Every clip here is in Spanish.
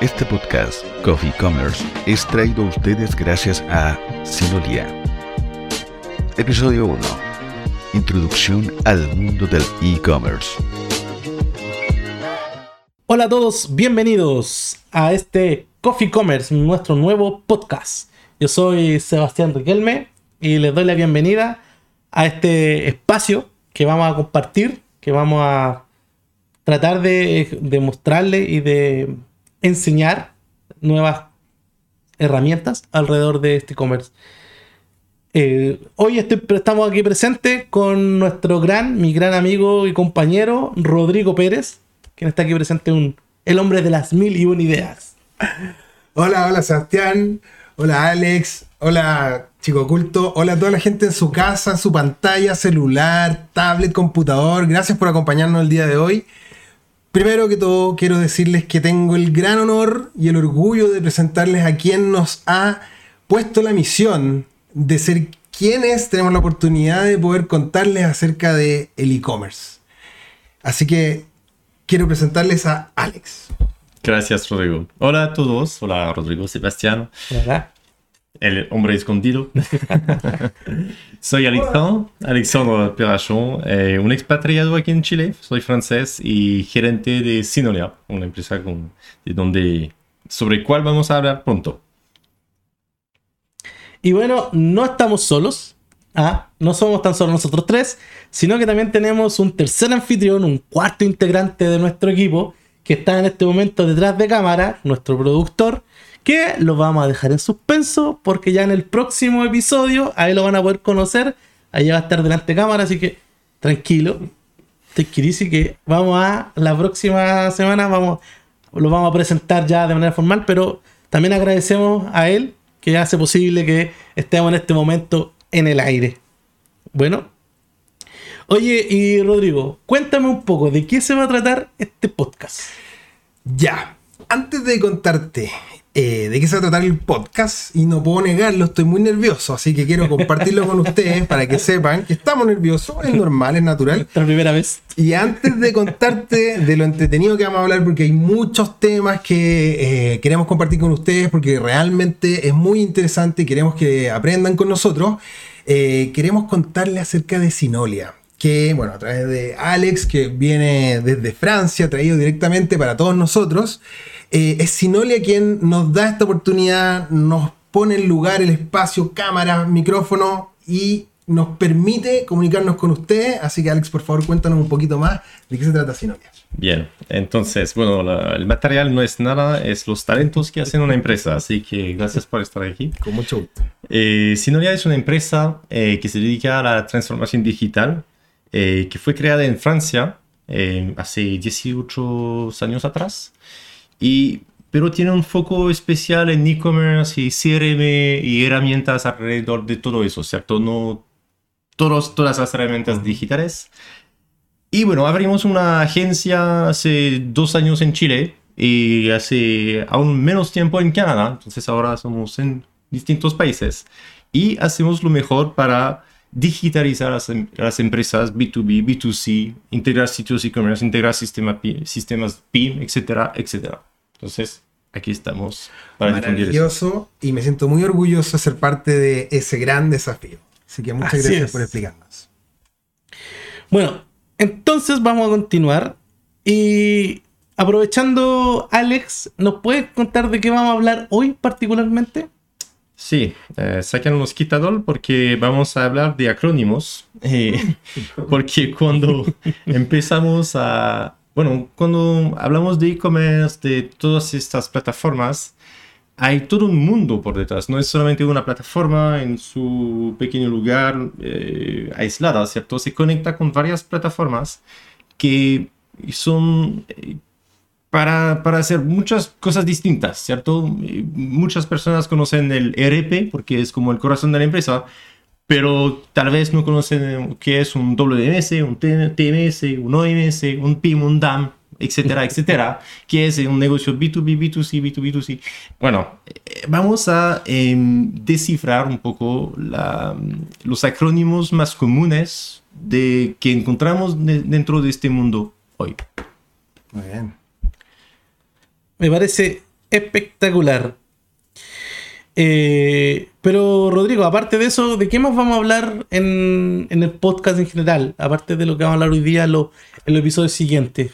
Este podcast, Coffee Commerce, es traído a ustedes gracias a Sinolia. Episodio 1. Introducción al mundo del e-commerce. Hola a todos, bienvenidos a este Coffee Commerce, nuestro nuevo podcast. Yo soy Sebastián Riquelme y les doy la bienvenida a este espacio que vamos a compartir, que vamos a tratar de, de mostrarle y de enseñar nuevas herramientas alrededor de este e-commerce. Eh, hoy estamos aquí presentes con nuestro gran, mi gran amigo y compañero Rodrigo Pérez, quien está aquí presente, un, el hombre de las mil y una ideas. Hola, hola Sebastián, hola Alex, hola chico oculto, hola a toda la gente en su casa, su pantalla, celular, tablet, computador. Gracias por acompañarnos el día de hoy. Primero que todo, quiero decirles que tengo el gran honor y el orgullo de presentarles a quien nos ha puesto la misión de ser quienes tenemos la oportunidad de poder contarles acerca de el e-commerce. Así que quiero presentarles a Alex. Gracias, Rodrigo. Hola a todos. Hola, Rodrigo Sebastián. ¿Verdad? El hombre escondido. Soy Alexandre, Alexandre Perachon, eh, un expatriado aquí en Chile. Soy francés y gerente de Sinolia, una empresa con, de donde, sobre cual vamos a hablar pronto. Y bueno, no estamos solos. Ah, no somos tan solo nosotros tres, sino que también tenemos un tercer anfitrión, un cuarto integrante de nuestro equipo, que está en este momento detrás de cámara, nuestro productor, lo vamos a dejar en suspenso, porque ya en el próximo episodio, ahí lo van a poder conocer, ahí va a estar delante de cámara, así que tranquilo, tranquilísimo que vamos a, la próxima semana vamos, lo vamos a presentar ya de manera formal, pero también agradecemos a él que hace posible que estemos en este momento en el aire. Bueno. Oye, y Rodrigo, cuéntame un poco de qué se va a tratar este podcast. Ya, antes de contarte eh, de qué se va a tratar el podcast, y no puedo negarlo, estoy muy nervioso, así que quiero compartirlo con ustedes para que sepan que estamos nerviosos, es normal, es natural. La primera vez. Y antes de contarte de lo entretenido que vamos a hablar, porque hay muchos temas que eh, queremos compartir con ustedes, porque realmente es muy interesante y queremos que aprendan con nosotros, eh, queremos contarle acerca de Sinolia. Que, bueno, a través de Alex, que viene desde Francia, traído directamente para todos nosotros, eh, es Sinolia quien nos da esta oportunidad, nos pone en lugar el espacio, cámara, micrófono y nos permite comunicarnos con ustedes. Así que Alex, por favor, cuéntanos un poquito más de qué se trata Sinolia. Bien, entonces, bueno, la- el material no es nada, es los talentos que hacen una empresa, así que gracias por estar aquí. Con mucho gusto. Eh, Sinolia es una empresa eh, que se dedica a la transformación digital, eh, que fue creada en Francia eh, hace 18 años atrás, y, pero tiene un foco especial en e-commerce y CRM y herramientas alrededor de todo eso, ¿cierto? No todos, todas las herramientas digitales. Y bueno, abrimos una agencia hace dos años en Chile y hace aún menos tiempo en Canadá. Entonces ahora somos en distintos países y hacemos lo mejor para digitalizar las, em- las empresas B2B, B2C, integrar sitios e-commerce, integrar sistema sistemas PIM, etcétera, etcétera. Entonces aquí estamos para difundir eso. Maravilloso y me siento muy orgulloso de ser parte de ese gran desafío. Así que muchas Así gracias es. por explicarnos. Bueno, entonces vamos a continuar. Y aprovechando, Alex, ¿nos puedes contar de qué vamos a hablar hoy particularmente? Sí, eh, saquen un mosquitador porque vamos a hablar de acrónimos. eh, porque cuando empezamos a... Bueno, cuando hablamos de e-commerce, de todas estas plataformas, hay todo un mundo por detrás. No es solamente una plataforma en su pequeño lugar eh, aislada, ¿cierto? Se conecta con varias plataformas que son eh, para, para hacer muchas cosas distintas, ¿cierto? Muchas personas conocen el ERP porque es como el corazón de la empresa, pero tal vez no conocen qué es un WMS, un TMS, un OMS, un PIM, un DAM, etcétera, etcétera, que es un negocio B2B, B2C, B2B2C. Bueno, eh, vamos a em, descifrar un poco la- los acrónimos más comunes de, que encontramos de- dentro de este mundo hoy. Muy bien. Me parece espectacular. Eh, pero Rodrigo, aparte de eso, ¿de qué más vamos a hablar en, el podcast en general? Aparte de lo que vamos a hablar hoy día en los, episodios siguientes.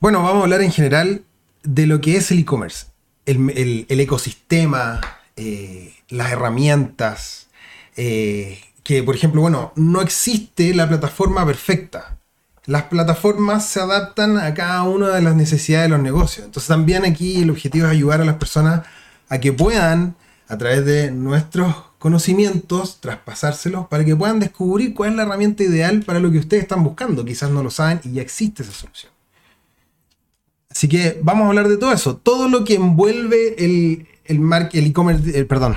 Bueno, vamos a hablar en general de lo que es el e-commerce, el ecosistema, eh, las herramientas, eh, que por ejemplo, bueno, no existe la plataforma perfecta. Las plataformas se adaptan a cada una de las necesidades de los negocios. Entonces también aquí el objetivo es ayudar a las personas a que puedan, a través de nuestros conocimientos, traspasárselos para que puedan descubrir cuál es la herramienta ideal para lo que ustedes están buscando. Quizás no lo saben y ya existe esa solución. Así que vamos a hablar de todo eso. Todo lo que envuelve el, el, mar- el e-commerce, el- perdón,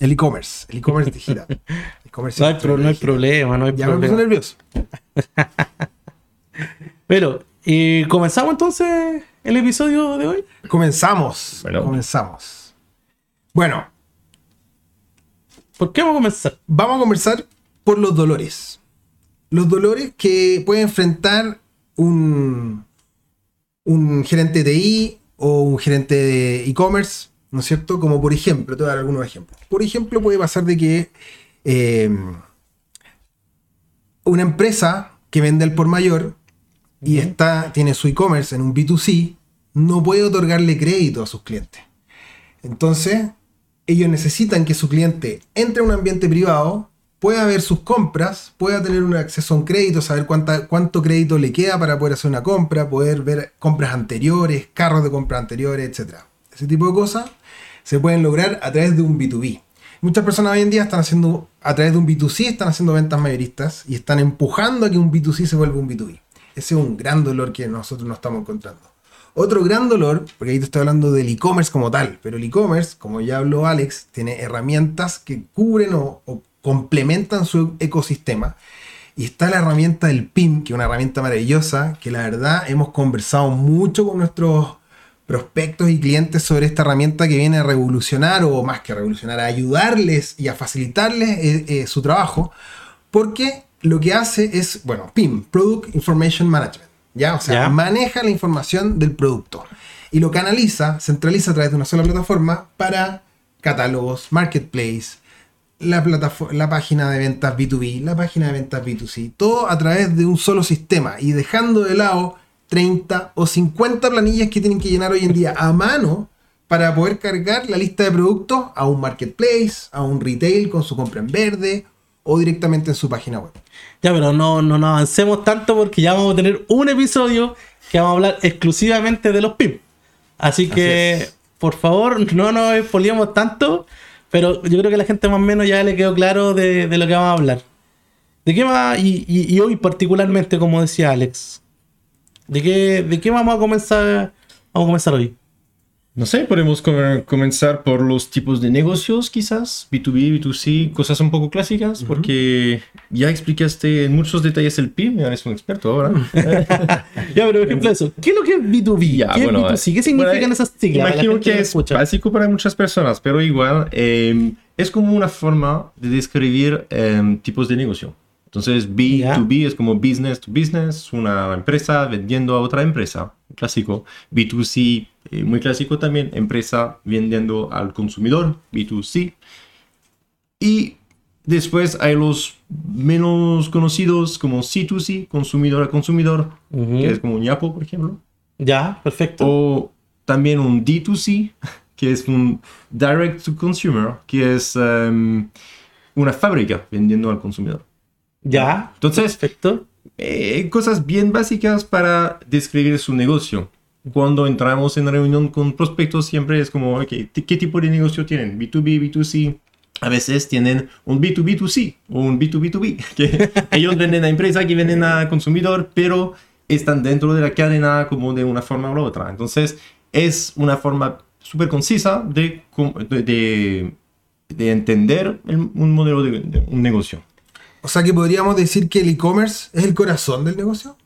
el e-commerce, el e-commerce digital. El No hay, pro- no hay problema, no hay Ya me puse problema. nervioso. Pero, ¿y comenzamos entonces el episodio de hoy? Comenzamos. Bueno. Comenzamos. Bueno, ¿Por qué vamos a comenzar? vamos a conversar por los dolores. Los dolores que puede enfrentar un, un gerente de TI o un gerente de e-commerce, ¿no es cierto? Como por ejemplo, te voy a dar algunos ejemplos. Por ejemplo, puede pasar de que eh, una empresa que vende al por mayor y está, tiene su e-commerce en un B2C, no puede otorgarle crédito a sus clientes. Entonces, ellos necesitan que su cliente entre a un ambiente privado, pueda ver sus compras, pueda tener un acceso a un crédito, saber cuánta, cuánto crédito le queda para poder hacer una compra, poder ver compras anteriores, carros de compras anteriores, etc. Ese tipo de cosas se pueden lograr a través de un B2B. Muchas personas hoy en día están haciendo, a través de un B2C, están haciendo ventas mayoristas y están empujando a que un B2C se vuelva un B2B. Ese es un gran dolor que nosotros nos estamos encontrando. Otro gran dolor, porque ahí te estoy hablando del e-commerce como tal, pero el e-commerce, como ya habló Alex, tiene herramientas que cubren o, complementan su ecosistema. Y está la herramienta del PIM, que es una herramienta maravillosa, que la verdad hemos conversado mucho con nuestros prospectos y clientes sobre esta herramienta que viene a revolucionar, o más que revolucionar, a ayudarles y a facilitarles eh, eh, su trabajo, porque lo que hace es, bueno, PIM, Product Information Management, ¿ya? O sea, maneja la información del producto y lo canaliza, centraliza a través de una sola plataforma para catálogos, marketplace, la, la página de ventas B2B, la página de ventas B2C, todo a través de un solo sistema y dejando de lado 30 o 50 planillas que tienen que llenar hoy en día a mano para poder cargar la lista de productos a un marketplace, a un retail con su compra en verde o directamente en su página web. Ya, pero no, no nos avancemos tanto porque ya vamos a tener un episodio que vamos a hablar exclusivamente de los PIB. Así que, por favor, no nos expoliemos tanto, pero yo creo que a la gente más o menos ya le quedó claro de, de lo que vamos a hablar. ¿De qué va? Y, y- y hoy particularmente, como decía Alex, ¿de qué, de qué vamos a comenzar? Vamos a comenzar hoy. No sé, podemos com- comenzar por los tipos de negocios, quizás, B2B, B2C, cosas un poco clásicas, porque ya explicaste en muchos detalles el PIB, eres un experto ahora. Ya, pero por ejemplo eso, ¿qué es lo que es B2B? Ya, ¿Qué bueno, es B2C? ¿Qué significan bueno, esas siglas? Imagino que es escucha? básico para muchas personas, pero igual eh, es como una forma de describir eh, tipos de negocio. Entonces, B2B es como business to business, una empresa vendiendo a otra empresa, clásico. B2C, eh, muy clásico también, empresa vendiendo al consumidor, B2C. Y después hay los menos conocidos como C2C, consumidor a consumidor, que es como un Yapo, por ejemplo. Ya, perfecto. O también un D2C, que es un Direct to Consumer, que es em, una fábrica vendiendo al consumidor. ya, Entonces, perfecto. eh, cosas bien básicas para describir su negocio. Cuando entramos en reunión con prospectos siempre es como, ok, ¿t- ¿qué tipo de negocio tienen? B2B, B2C. A veces tienen un B2B2C o un B2B2B, que ellos venden a empresa, que venden a consumidor, pero están dentro de la cadena como de una forma u otra. Entonces, es una forma súper concisa de, de- de entender el- un modelo de- de un negocio. O sea que podríamos decir que el e-commerce es el corazón del negocio.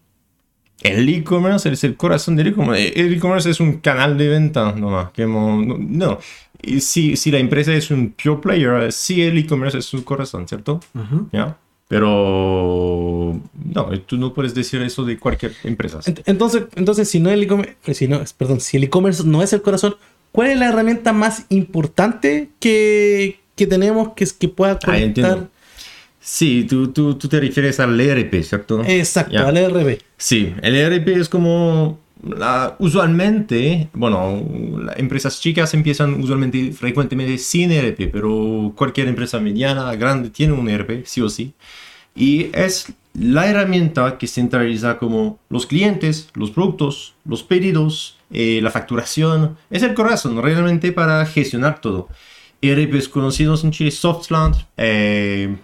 El e-commerce es el corazón del e-commerce. El e-commerce es un canal de venta nomás. Que no, no. Y si, si la empresa es un pure player, sí el e-commerce es su corazón, ¿cierto? ¿Ya? Pero no, tú no puedes decir eso de cualquier empresa. Ent- Entonces, entonces si no el e-commerce, si no, perdón, si el e-commerce no es el corazón, ¿cuál es la herramienta más importante que, que tenemos que, que pueda Ah, entiendo. conectar? Sí, tú, tú, tú te refieres al ERP, ¿cierto? Exacto, al ERP. Sí, el ERP es como la- usualmente, bueno, las empresas chicas empiezan usualmente frecuentemente sin ERP, pero cualquier empresa mediana, grande tiene un ERP, sí o sí. Y es la herramienta que centraliza como los clientes, los productos, los pedidos, eh, la facturación. Es el corazón realmente para gestionar todo. ERPs conocidos en Chile, Softland, eh,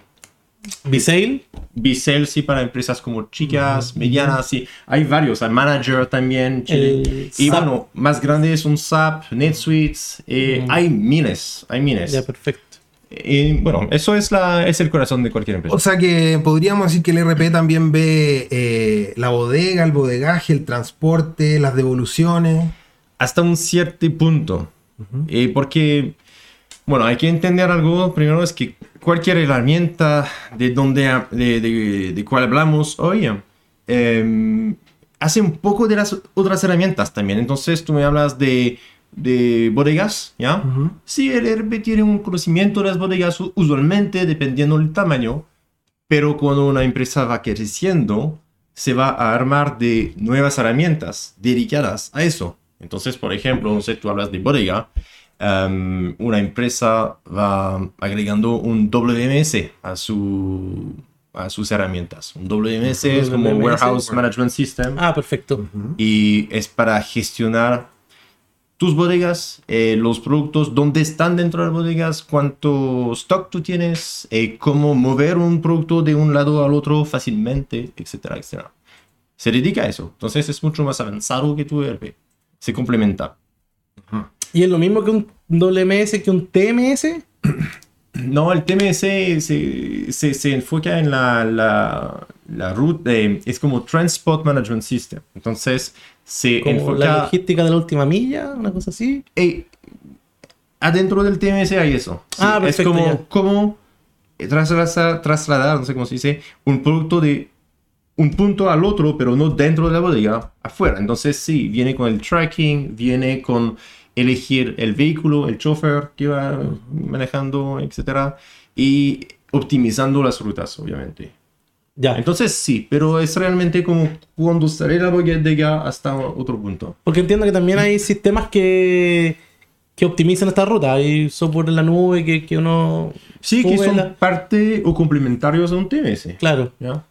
Visale. Bisel, sí, para empresas como chicas, medianas, sí. Hay varios, hay Manager también. Chile. Y SAP. bueno, más grandes son SAP, NetSuite, eh, hay miles, hay miles. Ya, perfecto. Y bueno, eso es, la, es el corazón de cualquier empresa. O sea que podríamos decir que el RP también ve eh, la bodega, el bodegaje, el transporte, las devoluciones. hasta un cierto punto. Eh, porque, bueno, hay que entender algo. Primero es que cualquier herramienta de donde de, de, de cual hablamos hoy eh, hace un poco de las otras herramientas también. Entonces tú me hablas de, de bodegas, ¿ya? Sí, el ERP tiene un conocimiento de las bodegas usualmente dependiendo del tamaño, pero cuando una empresa va creciendo, se va a armar de nuevas herramientas dedicadas a eso. Entonces, por ejemplo, no sé, tú hablas de bodega, em, una empresa va agregando un WMS a, su, a sus herramientas. Un WMS es como WMS, Warehouse Management System Ah, perfecto. y es para gestionar tus bodegas, eh, los productos, dónde están dentro de las bodegas, cuánto stock tú tienes, eh, cómo mover un producto de un lado al otro fácilmente, etcétera, etcétera. Se dedica a eso. Entonces es mucho más avanzado que tu ERP. Se complementa. ¿Y es lo mismo que un WMS que un TMS? No, el TMS se, se, se enfoca en la, la, la ruta, es como Transport Management System. Entonces se Como enfoca... la logística de la última milla, una cosa así. Ey, adentro del TMS hay eso. Sí, Ah, es perfecto, como, ya. como trasladar, trasladar, no sé cómo se dice, un producto de un punto al otro, pero no dentro de la bodega, afuera. Entonces sí, viene con el tracking, viene con elegir el vehículo, el chofer que va manejando, etcétera, y optimizando las rutas, obviamente. Ya. Entonces sí, pero es realmente como cuando sale la bodega hasta otro punto. Porque entiendo que también hay sistemas que, que optimizan esta ruta. Hay software en la nube que, que uno. Sí, que son la- parte o complementarios a un TMS. Claro. ¿ya?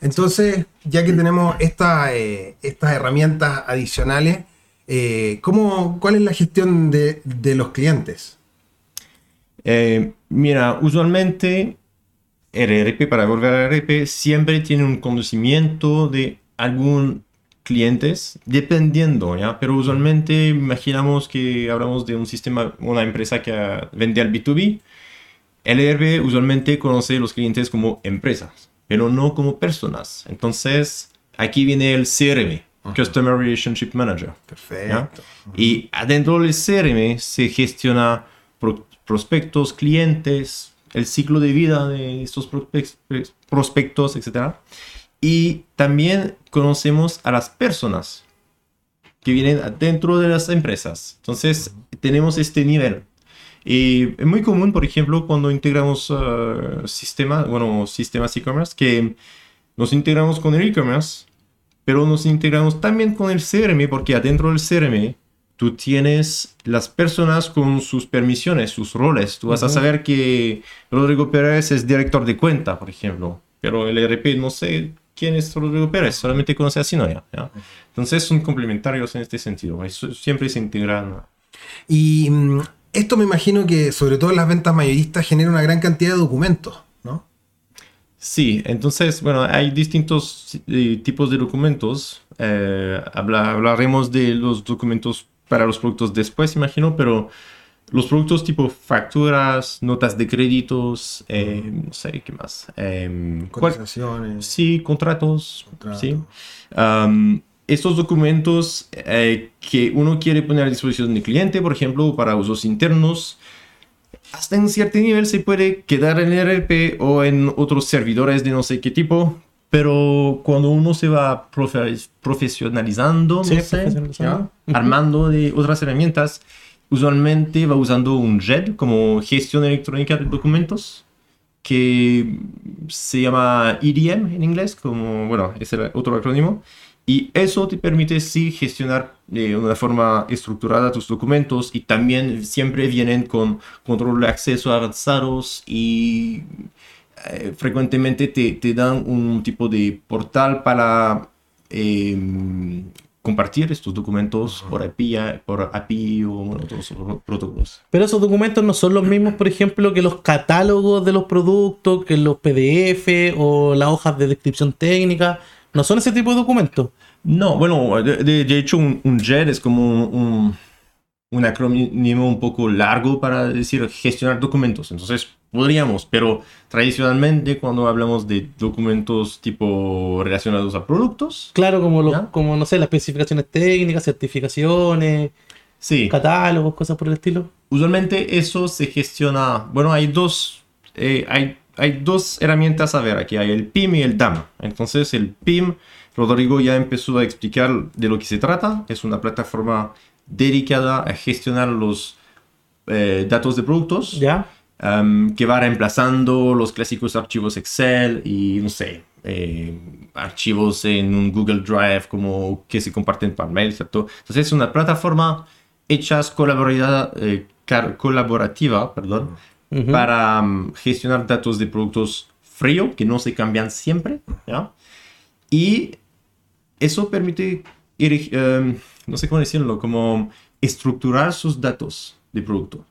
Entonces, ya que tenemos esta, eh, estas herramientas adicionales, eh, ¿cómo, ¿cuál es la gestión de, los clientes? Eh, mira, usualmente ERP, para volver al ERP, siempre tiene un conocimiento de algún clientes, dependiendo, ¿ya? Pero usualmente imaginamos que hablamos de un sistema, una empresa que ah, vende al B2B. El ERP usualmente conoce los clientes como empresas, pero no como personas. Entonces, aquí viene el CRM, Customer Relationship Manager. Perfecto. Y adentro del CRM se gestiona pro- prospectos, clientes, el ciclo de vida de estos prospec- prospectos, etc. Y también conocemos a las personas que vienen dentro de las empresas. Entonces, tenemos este nivel. Y es muy común, por ejemplo, cuando integramos eh, sistemas, bueno, sistemas e-commerce, que nos integramos con el e-commerce, pero nos integramos también con el CRM, porque adentro del CRM tú tienes las personas con sus permisiones, sus roles. Tú vas a saber que Rodrigo Pérez es director de cuenta, por ejemplo, pero el ERP no sé quién es Rodrigo Pérez, solamente conoce a Sinoia. ¿ya? Entonces son complementarios en este sentido, siempre se integran. Y mm, esto me imagino que, sobre todo en las ventas mayoristas, genera una gran cantidad de documentos. Sí, entonces, bueno, hay distintos eh, tipos de documentos. Eh, habla- hablaremos de los documentos para los productos después, imagino, pero los productos tipo facturas, notas de créditos, eh, no sé qué más. Cual- Cotizaciones. Sí, contratos. Contratos. Sí. Am, estos documentos eh, que uno quiere poner a disposición del cliente, por ejemplo, para usos internos, hasta en cierto nivel se puede quedar en el ERP o en otros servidores de no sé qué tipo, pero cuando uno se va profe- profesionalizando, Sí, no sé, profesionalizando. ¿ya? armando de otras herramientas, usualmente va usando un JED como gestión electrónica de documentos que se llama EDM en inglés, como, bueno, es el otro acrónimo. Y eso te permite sí gestionar de una forma estructurada tus documentos y también siempre vienen con control de acceso avanzados y eh, frecuentemente te, te, dan un tipo de portal para eh, compartir estos documentos por API, por API o bueno, otros protocolos. Pero esos documentos no son los mismos, por ejemplo, que los catálogos de los productos, que los PDF o las hojas de descripción técnica. No son ese tipo de documentos. No, bueno, de, de hecho un, un, JET es como un, un, acrónimo un poco largo para decir gestionar documentos. Entonces podríamos, pero tradicionalmente cuando hablamos de documentos tipo relacionados a productos. Claro, como, los, como no sé, las especificaciones técnicas, certificaciones, sí. catálogos, cosas por el estilo. Usualmente eso se gestiona, bueno, hay dos, eh, hay, hay dos herramientas a ver aquí, hay el PIM y el DAM. Entonces el PIM Rodrigo ya empezó a explicar de lo que se trata. Es una plataforma dedicada a gestionar los eh, datos de productos. Ya. Um, que va reemplazando los clásicos archivos Excel y, no sé, eh, archivos en un Google Drive como que se comparten por mail, ¿cierto? Entonces es una plataforma hecha colaborativa, eh, colaborativa perdón, uh -huh. para um, gestionar datos de productos frío que no se cambian siempre, ¿ya? Y eso permite, um, no sé cómo decirlo, como estructurar sus datos de producto.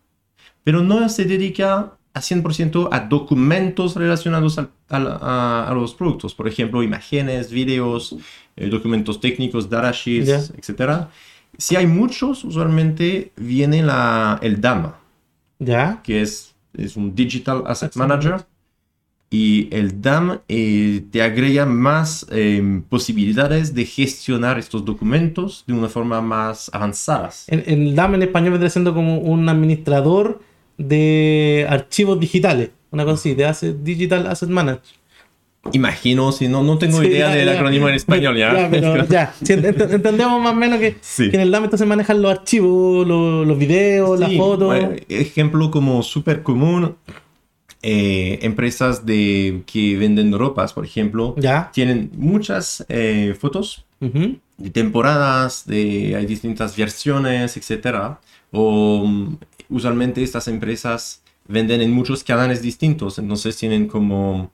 Pero no se dedica a 100% a documentos relacionados a, a, a, los productos. Por ejemplo, imágenes, videos, eh, documentos técnicos, datasheets, Yeah. etc. Si hay muchos, usualmente viene la, el DAM, Ya. que es, es un Digital Asset Manager. Y el DAM eh, te agrega más eh, posibilidades de gestionar estos documentos de una forma más avanzada. En DAM en español vendría siendo como un administrador de archivos digitales. Una cosa así, de asset, Digital Asset Manager. Imagino, si no, no tengo Sí, idea ya, del ya. acrónimo en español, ¿ya? Ya, pero ya. Sí, ent- entendemos más o menos que, Sí. que en el DAM entonces manejan los archivos, los, los videos, las fotos. bueno, ejemplo como súper común, eh, empresas de, que venden ropas, por ejemplo, Ya. tienen muchas eh, fotos Ujú. de temporadas, de hay distintas versiones, etcétera. O mm, usualmente estas empresas venden en muchos canales distintos, entonces tienen como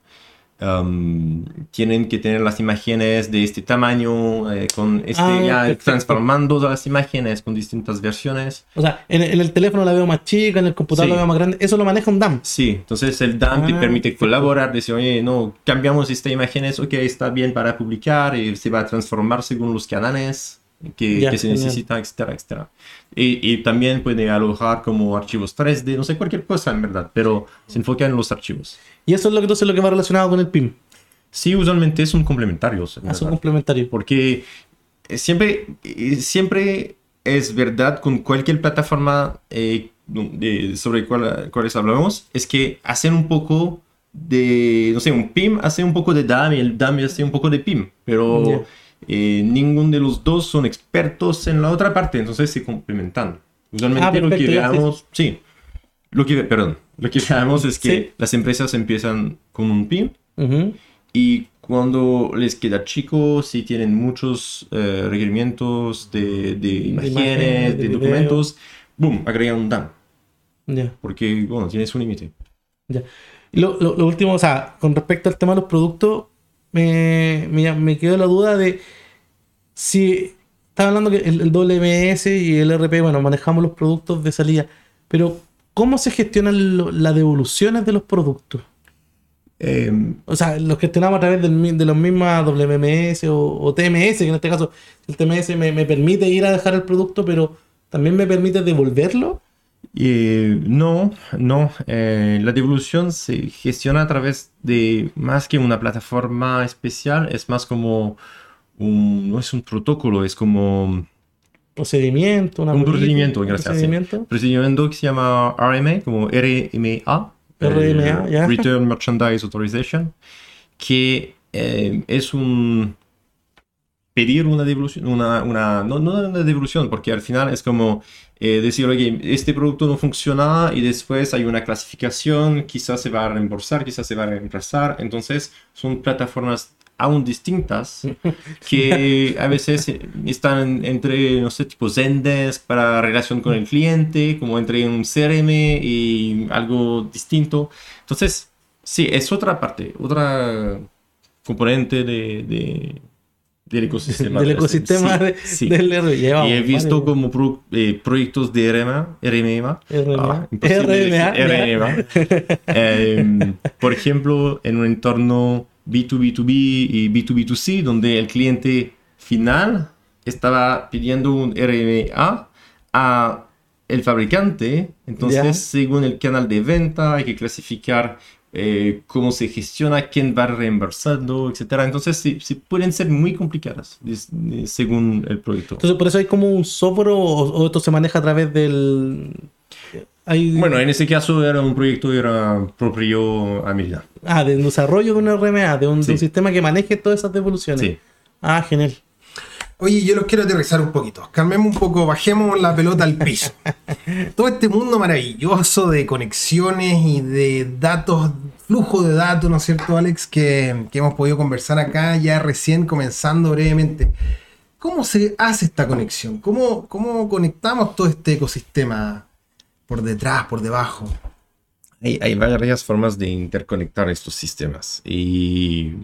um, tienen que tener las imágenes de este tamaño, eh, con este Ah, ya perfecto. transformando las imágenes con distintas versiones. O sea, en, en el teléfono la veo más chica, en el computador Sí. la veo más grande. Eso lo maneja un DAM. Sí, entonces el DAM te Ah, permite perfecto. colaborar, decir, oye, no, cambiamos esta imagen, ok, está bien para publicar, y se va a transformar según los canales que, Ya, que se genial. necesitan, etcétera, etcétera. Y, y también puede alojar como archivos 3D, no sé, cualquier cosa en verdad, pero se enfoca en los archivos. Y eso es lo que entonces lo que va relacionado con el PIM. Sí, usualmente es un complementario. en A su verdad. complementario. Porque eh, siempre, eh, siempre es verdad con cualquier plataforma eh, de- sobre cuál, cuáles hablamos, es que hacen un poco de, no sé, un PIM hace un poco de DAM y el DAM hace un poco de PIM, pero Ya. Eh, ninguno de los dos son expertos en la otra parte, entonces se complementan. Usualmente Ah, lo que veamos, sí, lo que, perdón, lo que veamos es que Sí. las empresas empiezan con un PIM Ujú. y cuando les queda chico, si tienen muchos eh, requerimientos de, de imágenes, de, de documentos, boom, agregan un DAM. Ya. Porque, bueno, tiene su límite. Ya. Y lo, lo- lo último, o sea, con respecto al tema de los productos, me, me, me quedó la duda de si estaba hablando que el, el WMS y el RP, bueno, manejamos los productos de salida, pero ¿cómo se gestionan lo- las devoluciones de los productos? Eh, O sea, los gestionamos a través del de los mismas WMS o, o TMS, que en este caso el TMS me, me permite ir a dejar el producto, pero también me permite devolverlo. Y no, no. eh, la devolución se gestiona a través de más que una plataforma especial, es más como un, no es un protocolo, es como Procedimiento, una un política, procedimiento, un gracias. sí. procedimiento. Procedimiento que se llama RMA, como RMA. RMA, eh. Return Merchandise Authorization, que eh, es un, pedir una devolución, una, una, no, no una devolución, porque al final es como eh, decir, oye, este producto no funciona y después hay una clasificación, quizás se va a reembolsar, quizás se va a reemplazar. Entonces, son plataformas aún distintas que a veces están entre, no sé, tipo Zendesk para relación con el cliente, como entre un CRM y algo distinto. Entonces, sí, es otra parte, otra componente de del ecosistema. del ecosistema de, sí. del RMA. y he visto como pro, eh, proyectos de RMA, RMA, RMA, ah, RMA, eh, por ejemplo, en un entorno B2B2B y B2B2C, donde el cliente final estaba pidiendo un RMA a el fabricante, entonces Ya. según el canal de venta hay que clasificar eh, cómo se gestiona, quién va reembolsando, etcétera. Entonces, sí, sí pueden ser muy complicadas eh, según el proyecto. Entonces, por eso hay como un software o, o esto se maneja a través del. Hay, Bueno, en ese caso era un proyecto era propio a medida. Ah, del desarrollo de un RMA, de un, de Sí. un sistema que maneje todas esas devoluciones. Sí. Ah, genial. Oye, yo los quiero aterrizar un poquito. Calmemos un poco, bajemos la pelota al piso. Todo este mundo maravilloso de conexiones y de datos, flujo de datos, ¿no es cierto, Alex? Que, que hemos podido conversar acá ya recién comenzando brevemente. ¿Cómo se hace esta conexión? ¿Cómo, cómo conectamos todo este ecosistema por detrás, por debajo? Hay, hay varias formas de interconectar estos sistemas. Y,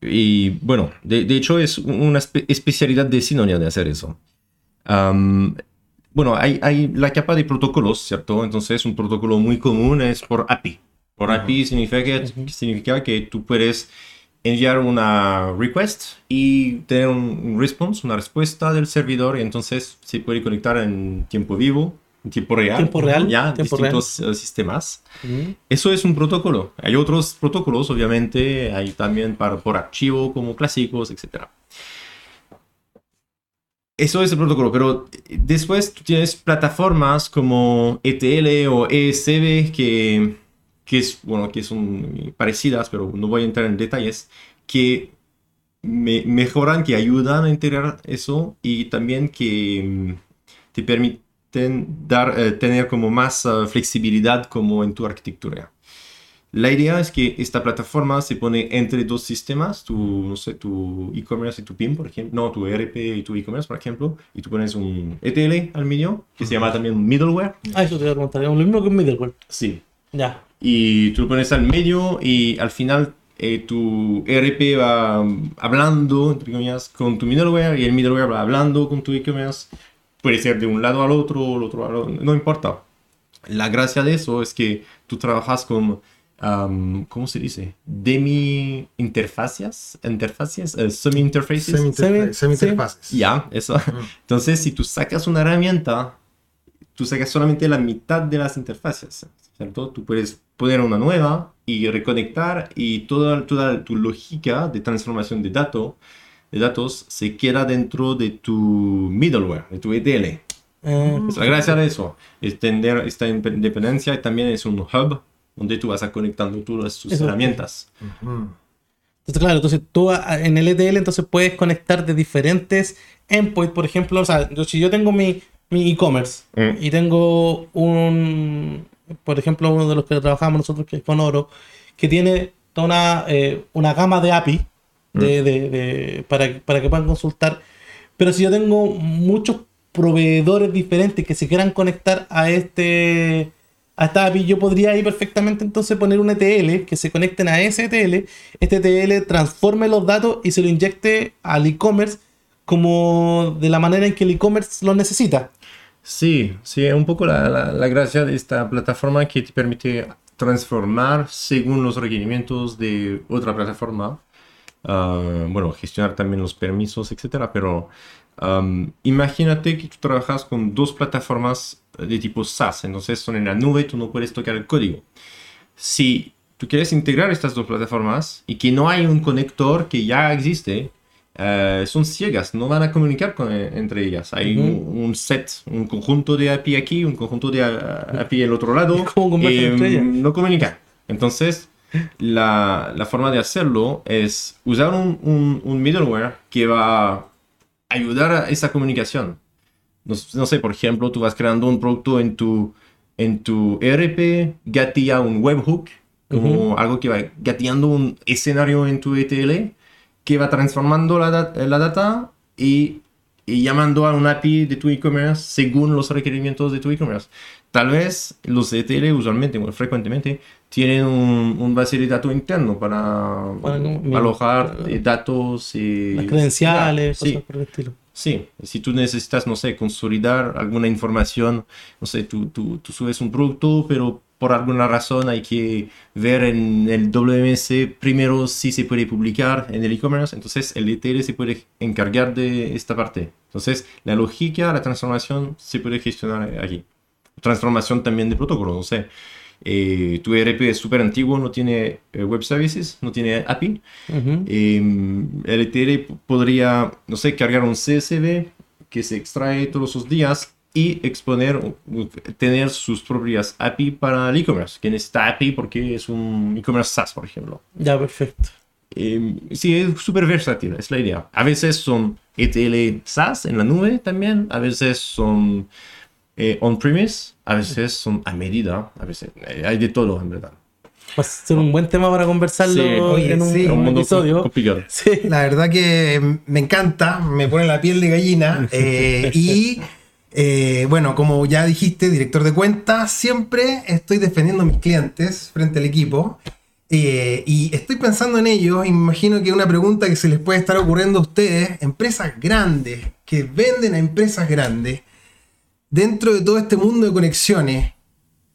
y bueno, de, de hecho es una espe- especialidad de Sinonia de hacer eso. Am, bueno, hay, hay la capa de protocolos, ¿cierto? Entonces un protocolo muy común es por API. Por API significa que, significa que tú puedes enviar una request y tener un response, una respuesta del servidor y entonces se puede conectar en tiempo vivo, en tiempo real. Tiempo real, Ya, tiempo distintos eh, sistemas. Eso es un protocolo. Hay otros protocolos, obviamente, hay también para, por archivo como clásicos, etc. Eso es el protocolo, pero después tú tienes plataformas como ETL o ESB que, que, es, bueno, que son parecidas, pero no voy a entrar en detalles, que me- mejoran, que ayudan a integrar eso y también que mm, te permiten dar, eh, tener como más eh, flexibilidad como en tu arquitectura. La idea es que esta plataforma se pone entre dos sistemas, tu, no sé, tu e-commerce y tu PIM, por ejemplo, no, tu ERP y tu e-commerce, por ejemplo, y tú pones un ETL al medio, que se llama también middleware. Ah, eso te voy a preguntar. Lo mismo que un middleware. Sí. Ya. Y tú lo pones al medio y al final eh, tu ERP va um, hablando, entre comillas, con tu middleware y el middleware va hablando con tu e-commerce. Puede ser de un lado al otro, el otro al otro, no importa. La gracia de eso es que tú trabajas con, um, ¿cómo se dice? Demi interfaces, interfaces, eh, semi interfaces. Semi-interfa- Semi- Semi-interfaces. Ya, eso. Entonces, si tú sacas una herramienta, tú sacas solamente la mitad de las interfaces, ¿cierto? Tú puedes poner una nueva y reconectar y toda, toda tu lógica de transformación de, dato, de datos se queda dentro de tu middleware, de tu ETL. Eh, Es la gracia de eso, es tener esta independencia y también es un hub donde tú vas a conectando todas tus Eso. herramientas. Entonces, claro, entonces tú a- en el ETL entonces puedes conectar de diferentes endpoints, por ejemplo, o sea, yo- si yo tengo mi mi e-commerce Mm. y tengo un, por ejemplo, uno de los que trabajamos nosotros que es con Oro, que tiene toda una, eh, una gama de API de, de- de- para, para que puedan consultar, pero si yo tengo muchos proveedores diferentes que se quieran conectar a este a esta API, yo podría ahí perfectamente entonces poner un ETL que se conecten a ese ETL, este ETL transforme los datos y se lo inyecte al e-commerce como de la manera en que el e-commerce lo necesita. Sí, sí, es un poco la, la- la gracia de esta plataforma que te permite transformar según los requerimientos de otra plataforma. Ah, bueno, gestionar también los permisos, etcétera, pero am, imagínate que tú trabajas con dos plataformas de tipo SaaS, entonces son en la nube, tú no puedes tocar el código. Si tú quieres integrar estas dos plataformas y que no hay un conector que ya existe, eh, son ciegas, no van a comunicar con, entre ellas. Hay un, un set, un conjunto de API aquí, un conjunto de API al otro lado. ¿Cómo conversan y, mm, No comunican. Entonces, la, la forma de hacerlo es usar un, un, un middleware que va a ayudar a esa comunicación. No, no sé, por ejemplo, tú vas creando un producto en tu, en tu ERP, gatilla un webhook, como algo que va gateando un escenario en tu ETL, que va transformando la, la data y, y llamando a un API de tu e-commerce según los requerimientos de tu e-commerce. Tal vez los ETL usualmente, muy frecuentemente, tienen un, un base de datos interno para, Para como- alojar eh, datos y... Las credenciales, Sí, cosas por el estilo. Sí, si tú necesitas, no sé, consolidar alguna información, no sé, tú, tú, tú subes un producto, pero por alguna razón hay que ver en el WMS primero si se puede publicar en el e-commerce, entonces el ETL se puede encargar de esta parte. Entonces, la lógica, la transformación se puede gestionar aquí. Transformación también de protocolo, no sé. Eh, tu ERP es súper antiguo, no tiene eh, web services, no tiene API. Eh, ETL p- podría, no sé, cargar un CSV que se extrae todos los días y exponer, tener sus propias API para el e-commerce, que necesita API porque es un e-commerce SaaS, por ejemplo. Ya, perfecto. Eh, sí, es súper versátil, es la idea. A veces son ETL SaaS en la nube también, a veces son eh, on-premise, a veces son a medida, a veces eh, hay de todo en verdad. Va a ser un buen tema para conversarlo Sí. Oye, en un, sí. un episodio. complicado. Sí. La verdad que me encanta, me pone la piel de gallina. eh, y eh, bueno, como ya dijiste, director de cuentas, siempre estoy defendiendo a mis clientes frente al equipo. eh, y estoy pensando en ellos y me imagino que una pregunta que se les puede estar ocurriendo a ustedes, empresas grandes que venden a empresas grandes, dentro de todo este mundo de conexiones,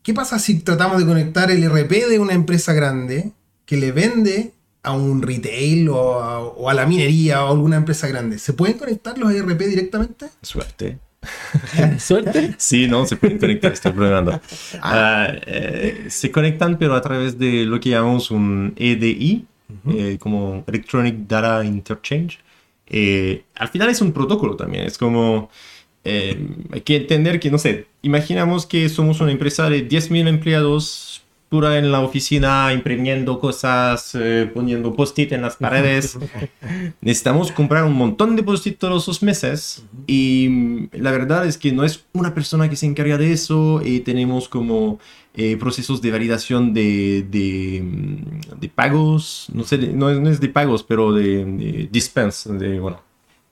¿qué pasa si tratamos de conectar el RP de una empresa grande que le vende a un retail o a, o a la minería o a alguna empresa grande? ¿Se pueden conectar los ERP directamente? Suerte. Suerte. Sí, no, se pueden conectar, estoy probando. Ah, eh, se conectan, pero a través de lo que llamamos un EDI, eh, como Electronic Data Interchange. Eh, al final es un protocolo también, es como... eh, hay que entender que, no sé, imaginamos que somos una empresa de 10.000 empleados pura en la oficina, imprimiendo cosas, eh, poniendo post-it en las paredes. Necesitamos comprar un montón de post-it todos los meses y la verdad es que no es una persona que se encarga de eso y tenemos como eh, procesos de validación de, de, de pagos, no sé, no es de pagos, pero de, de dispense, de, bueno,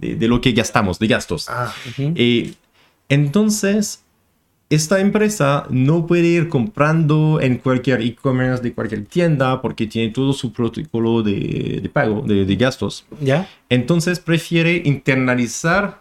de, de lo que gastamos, de gastos. Ah, Eh, entonces, esta empresa no puede ir comprando en cualquier e-commerce de cualquier tienda porque tiene todo su protocolo de, de pago, de, de gastos. Ya. Entonces prefiere internalizar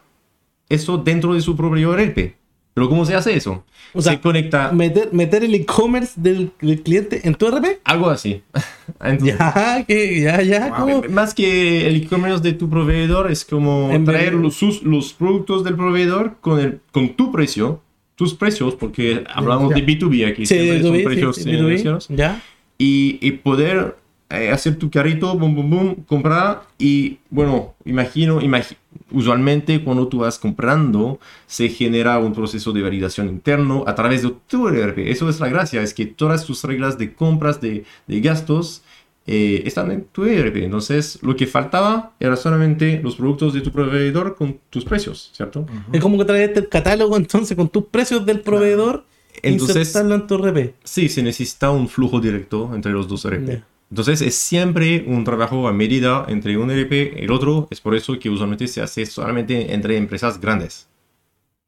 eso dentro de su propio ERP. Pero ¿cómo se hace eso? O sea, se conecta Meter, meter el e-commerce del, del cliente en tu RP. algo así. Entonces, Ya, que ya, ya. ¿cómo? Más que el e-commerce de tu proveedor, es como En traer los, sus- los productos del proveedor con, el, con tu precio, tus precios, porque hablamos de B2B aquí, Sí, siempre son B2B, precios sí, sí, eh, B2B. mencionados. Ya. y, y poder eh, hacer tu carrito, boom, boom, boom, comprar y bueno, imagino, imagi- usualmente cuando tú vas comprando se genera un proceso de validación interno a través de tu ERP. Eso es la gracia, es que todas tus reglas de compras, de, de gastos, eh, están en tu ERP. Entonces, lo que faltaba era solamente los productos de tu proveedor con tus precios, ¿cierto? Es como que traes el catálogo entonces con tus precios del proveedor. Entonces- insertarlo en tu RP. Sí, se necesita un flujo directo entre los dos ERP. Ya. Entonces es siempre un trabajo a medida entre un ERP y el otro. Es por eso que usualmente se hace solamente entre empresas grandes.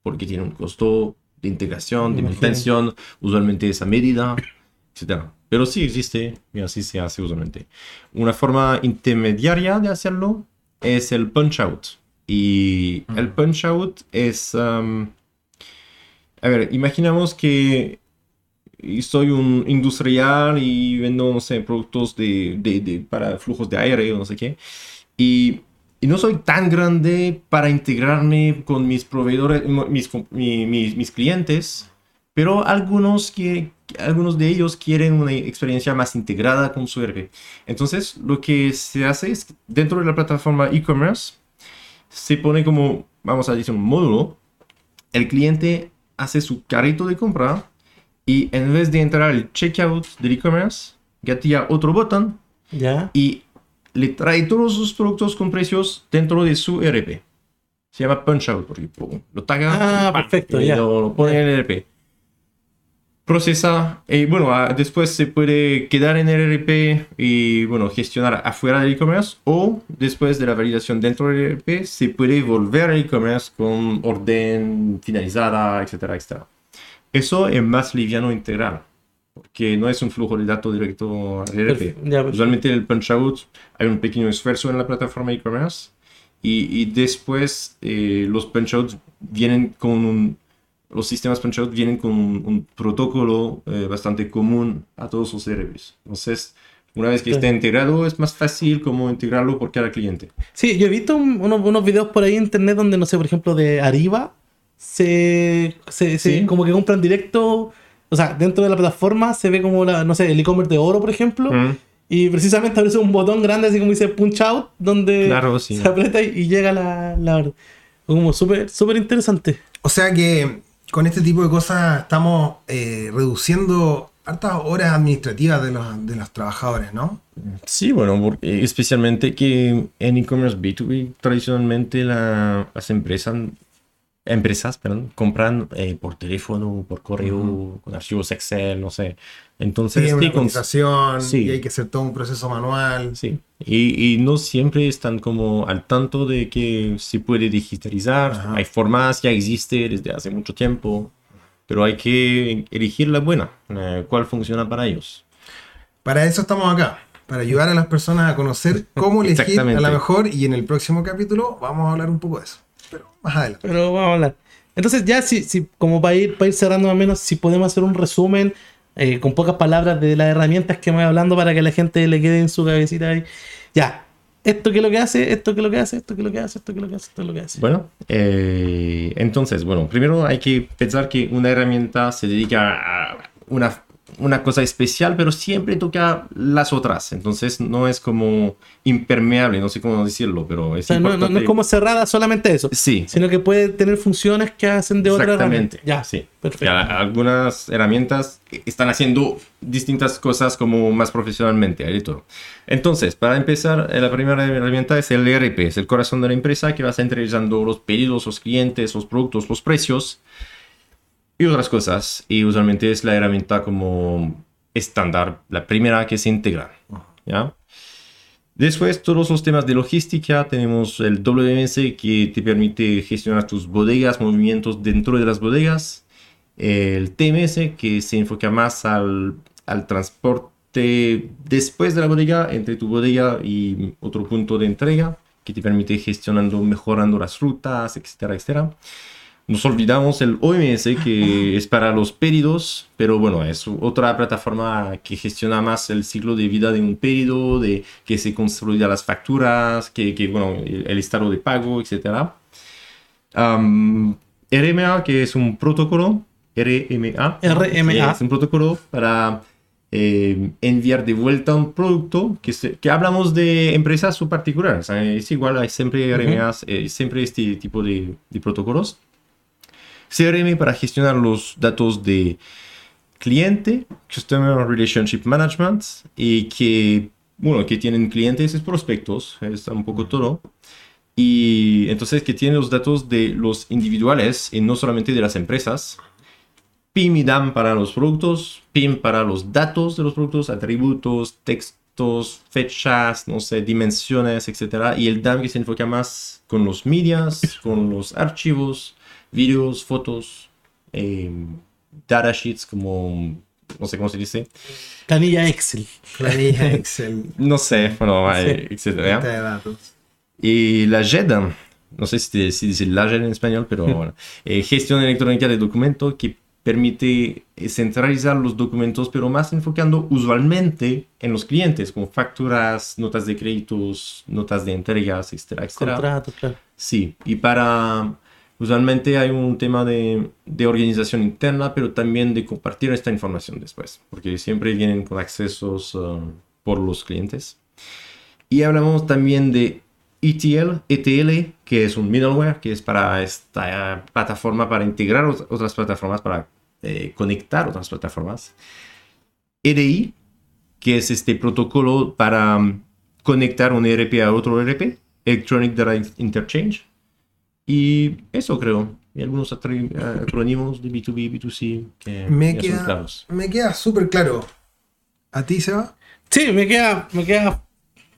Porque tiene un costo de integración, de manutención, usualmente es a medida, etc. Pero sí existe y así se hace usualmente. Una forma intermediaria de hacerlo es el punch out. Y el punch out es... um, a ver, imaginamos que y soy un industrial y vendo, no sé, productos de, de- de- para flujos de aire o no sé qué. Y, y no soy tan grande para integrarme con mis proveedores, mis, mis, mis clientes, pero algunos, que, algunos de ellos quieren una experiencia más integrada con su ERP. Entonces, lo que se hace es, dentro de la plataforma e-commerce, se pone como, vamos a decir, un módulo. El cliente hace su carrito de compra y en vez de entrar al checkout del e-commerce, gatilla otro botón Ya. y le trae todos sus productos con precios dentro de su ERP. Se llama Punch Out, porque lo taga Ah, perfecto, y ya. lo, lo pone en el ERP. Procesa, y bueno, ah, después se puede quedar en el ERP y bueno, gestionar afuera del e-commerce o después de la validación dentro del ERP se puede volver al e-commerce con orden finalizada, etcétera, etcétera. Eso es más liviano integral, porque no es un flujo de datos directo al ERP. Perfecto. Usualmente en el punch out hay un pequeño esfuerzo en la plataforma e-commerce y, y después eh, los punch outs vienen con un, los sistemas punch out vienen con un, un protocolo eh, bastante común a todos los ERPs. Entonces, una vez que Sí. esté integrado es más fácil como integrarlo por cada cliente. Sí, yo he visto un- unos, unos videos por ahí en internet donde, no sé, por ejemplo, de Arriba, se, se, se- Sí. como que compran directo, o sea, dentro de la plataforma se ve como, la, no sé, el e-commerce de oro, por ejemplo, Mm. y precisamente aparece un botón grande, así como dice punch out, donde Claro, sí. se aprieta y, y llega la, la orden. Como súper, súper interesante. O sea que con este tipo de cosas estamos eh, reduciendo hartas horas administrativas de los, de los trabajadores, ¿no? Sí, bueno, porque especialmente que en e-commerce B2B tradicionalmente la- las empresas, empresas perdón, compran eh, por teléfono, por correo, con archivos Excel, no sé. Entonces, sí, una con- sí. y hay que hacer todo un proceso manual. sí. Y, y no siempre están como al tanto de que se puede digitalizar. Ajá. Hay formas, ya existe desde hace mucho tiempo, pero hay que elegir la buena, eh, cuál funciona para ellos. Para eso estamos acá, para ayudar a las personas a conocer cómo elegir a la mejor y en el próximo capítulo vamos a hablar un poco de eso. Pero más adelante. Pero vamos a hablar. Entonces, ya, si, si, como para ir, para ir cerrando más o menos, si podemos hacer un resumen eh, con pocas palabras de las herramientas que voy hablando para que la gente le quede en su cabecita ahí. Ya, esto que es lo que hace, esto que es lo que hace, esto que es lo que hace, esto que es lo que hace, esto que es lo que hace. Bueno, eh, entonces, bueno, primero hay que pensar que una herramienta se dedica a una, una cosa especial, pero siempre toca las otras. Entonces no es como impermeable, no sé cómo decirlo, pero es o sea, no, no- no es como cerrada solamente eso, Sí, sino que puede tener funciones que hacen de otra herramienta. Ya, sí. perfecto. Ya, algunas herramientas están haciendo distintas cosas como más profesionalmente, de todo. Entonces, para empezar, eh, la primera herramienta es el ERP, es el corazón de la empresa que va centralizando los pedidos, los clientes, los productos, los precios y otras cosas. Y usualmente es la herramienta como estándar, la primera que se integra. ¿ya? Después, todos los temas de logística, tenemos el WMS que te permite gestionar tus bodegas, movimientos dentro de las bodegas. El TMS que se enfoca más al, al transporte después de la bodega, entre tu bodega y otro punto de entrega, que te permite gestionando, mejorando las rutas, etcétera, etcétera. Nos olvidamos el OMS que es para los pedidos, pero bueno, es otra plataforma que gestiona más el ciclo de vida de un pedido, de que se construyan las facturas, que, que, bueno, el, el estado de pago, etc. Am, RMA, que es un protocolo, RMA, RMA. es un protocolo para eh, enviar de vuelta un producto que, se- que hablamos de empresas o particulares. eh, Es igual, hay siempre RMAs, eh, siempre este tipo de, de protocolos. CRM para gestionar los datos de cliente, Customer Relationship Management, y que, bueno, que tienen clientes y prospectos, es un poco todo. Y entonces que tienen los datos de los individuales y no solamente de las empresas. PIM y DAM para los productos, PIM para los datos de los productos, atributos, textos, fechas, no sé, dimensiones, etc. Y el DAM que se enfoca más con los medias, con los archivos, videos, fotos, eh, datasheets como, no sé cómo se dice, Planilla Excel. Planilla Excel, no sé, bueno, eh, lista etcétera. datos. Y la JED, no sé si, si dice la JED en español, pero bueno, eh, gestión electrónica de documentos que permite eh, centralizar los documentos, pero más enfocando usualmente en los clientes, como facturas, notas de créditos, notas de entregas, etcétera, etcétera. Contratos, claro. Sí, y para... Usualmente hay un tema de, de organización interna, pero también de compartir esta información después, porque siempre vienen con accesos uh, por los clientes. Y hablamos también de ETL, ETL, que es un middleware, que es para esta plataforma, para integrar ot- otras plataformas, para eh, conectar otras plataformas. EDI, que es este protocolo para um, conectar un ERP a otro ERP, Electronic Data Interchange. Y eso creo. Y algunos atri- acrónimos de B2B, B2C que Me ya son queda, claros. me queda súper claro. ¿A ti, Seba? Sí, me queda, me queda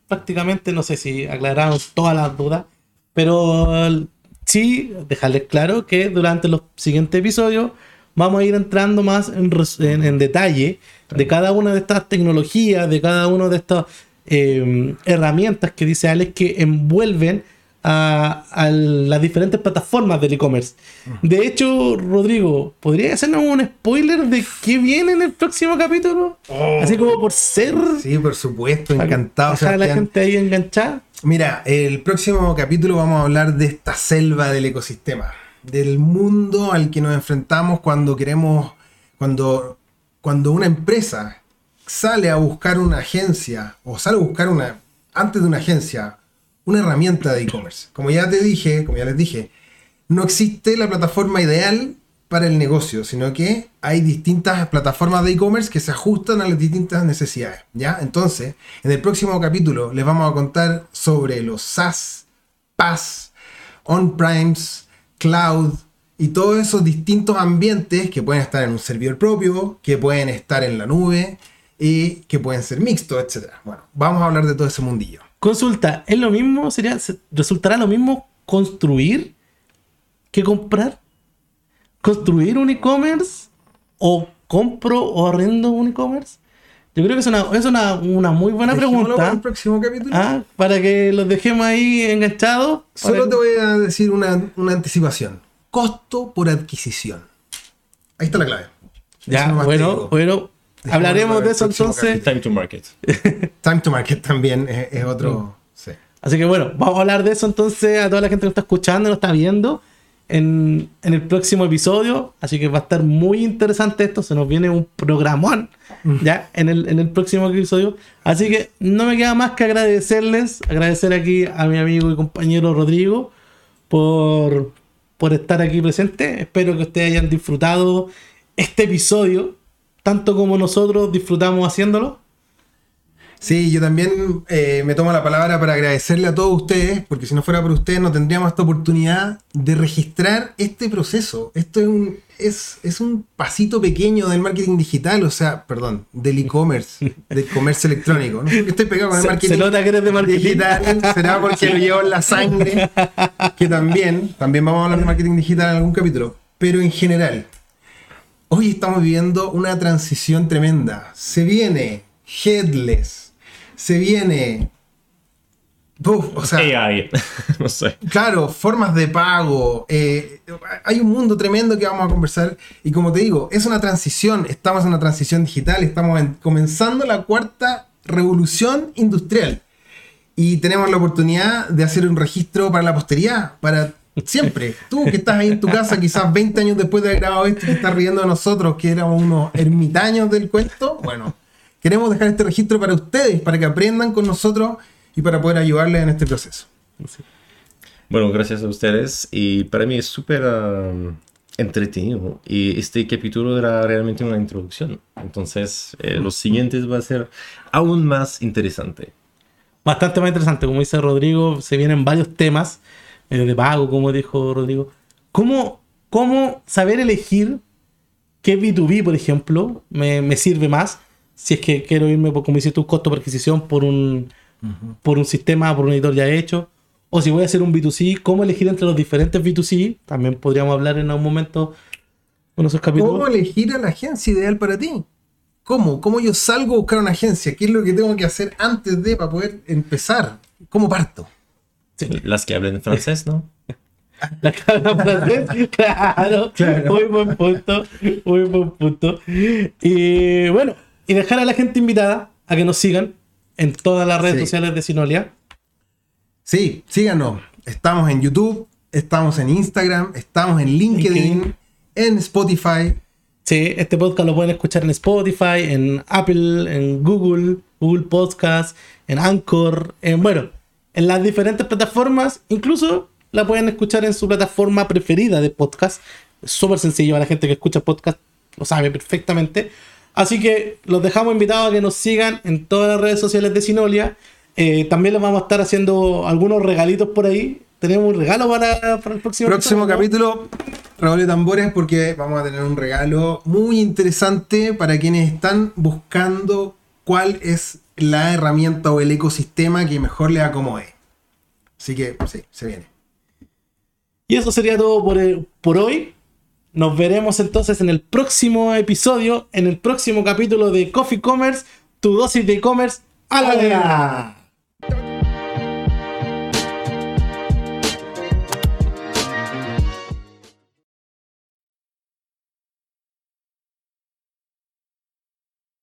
prácticamente, no sé si aclararon todas las dudas, pero el- sí, dejarles claro que durante los siguientes episodios vamos a ir entrando más en- en detalle de cada una de estas tecnologías, de cada una de estas eh, herramientas que dice Alex que envuelven a, a las diferentes plataformas del e-commerce. De hecho, Rodrigo, ¿podría hacernos un spoiler de qué viene en el próximo capítulo? Así como por ser... Sí, por supuesto, encantado. dejar a la gente ahí enganchada. Mira, el próximo capítulo vamos a hablar de esta selva del ecosistema, del mundo al que nos enfrentamos cuando queremos, cuando, cuando una empresa sale a buscar una agencia o sale a buscar una, antes de una agencia, una herramienta de e-commerce. Como ya te dije, como ya les dije, no existe la plataforma ideal para el negocio, sino que hay distintas plataformas de e-commerce que se ajustan a las distintas necesidades, ¿ya? Entonces, en el próximo capítulo les vamos a contar sobre los SaaS, PaaS, on-primes, cloud y todos esos distintos ambientes que pueden estar en un servidor propio, que pueden estar en la nube y que pueden ser mixtos, etc. Bueno, vamos a hablar de todo ese mundillo. Consulta, ¿es lo mismo? Sería, se- ¿Resultará lo mismo construir que comprar? ¿Construir un e-commerce? ¿O compro o arrendo un e-commerce? Yo creo que es una, es una, una muy buena Dejémoslo para el pregunta. próximo capítulo. Ah, para que los dejemos ahí enganchados. Solo te voy a decir una, una anticipación. Costo por adquisición. Ahí está la clave. Ya, bueno, bueno. Hablaremos de eso entonces. Time to market. Time to market también es, es otro. sí. Así que bueno, vamos a hablar de eso entonces a toda la gente que nos está escuchando, nos está viendo en, en el próximo episodio. Así que va a estar muy interesante esto. Se nos viene un programón ya en el, en el próximo episodio. Así que no me queda más que agradecerles, agradecer aquí a mi amigo y compañero Rodrigo por, por estar aquí presente. Espero que ustedes hayan disfrutado este episodio, tanto como nosotros disfrutamos haciéndolo. Sí, yo también eh, me tomo la palabra para agradecerle a todos ustedes, porque si no fuera por ustedes no tendríamos esta oportunidad de registrar este proceso. Esto es un, es, es un pasito pequeño del marketing digital, o sea, perdón, del e-commerce, del comercio electrónico. No estoy pegado con el marketing se nota que eres de marketing. digital, será porque lo llevo en la sangre, que también, también vamos a hablar de marketing digital en algún capítulo, pero en general, hoy estamos viviendo una transición tremenda. Se viene headless, se viene... Uf, o sea, AI. no sé. Claro, formas de pago. eh, hay un mundo tremendo que vamos a conversar. Y como te digo, es una transición. Estamos en una transición digital. Estamos en- comenzando la cuarta revolución industrial. Y tenemos la oportunidad de hacer un registro para la posteridad, para siempre. Tú que estás ahí en tu casa, quizás 20 años después de haber grabado esto, y te estás riendo de nosotros, que éramos unos ermitaños del cuento. Bueno, queremos dejar este registro para ustedes, para que aprendan con nosotros y para poder ayudarles en este proceso. Bueno, gracias a ustedes. Y para mí es súper um, entretenido. Y este capítulo era realmente una introducción. Entonces, eh, los siguientes va a ser aún más interesante. Bastante más interesante, como dice Rodrigo, se vienen varios temas de pago, como dijo Rodrigo. ¿Cómo, cómo saber elegir qué B2B, por ejemplo, me, me sirve más? Si es que quiero irme, por, como dices tú, costo por adquisición por un, por un sistema, por un editor ya hecho. O si voy a hacer un B2C, ¿cómo elegir entre los diferentes B2C? También podríamos hablar en algún momento en esos capítulos. ¿Cómo elegir a la agencia ideal para ti? ¿Cómo? ¿Cómo yo salgo a buscar una agencia? ¿Qué es lo que tengo que hacer antes de para poder empezar? ¿Cómo parto? Las que hablen francés, ¿no? La cabra francés, claro, Muy buen punto. Muy buen punto. Y bueno, y dejar a la gente invitada a que nos sigan en todas las redes Sí. sociales de Sinolia. Sí, síganos. Estamos en YouTube, estamos en Instagram, estamos en LinkedIn, LinkedIn. en Spotify. Sí, este podcast lo pueden escuchar en Spotify, en Apple, en Google, Google Podcast, en Anchor, en bueno, en las diferentes plataformas. Incluso la pueden escuchar en su plataforma preferida de podcast. Súper sencillo para la gente que escucha podcast, lo sabe perfectamente. Así que los dejamos invitados a que nos sigan en todas las redes sociales de Sinolia. Eh, también les vamos a estar haciendo algunos regalitos por ahí. Tenemos un regalo para, para el próximo, Próximo capítulo, Raúl de Tambores, porque vamos a tener un regalo muy interesante para quienes están buscando cuál es la herramienta o el ecosistema que mejor le acomode. Así que, sí, se viene. Y eso sería todo por, el- por hoy. Nos veremos entonces en el próximo episodio, en el próximo capítulo de Coffee Commerce, tu dosis de e-commerce a la.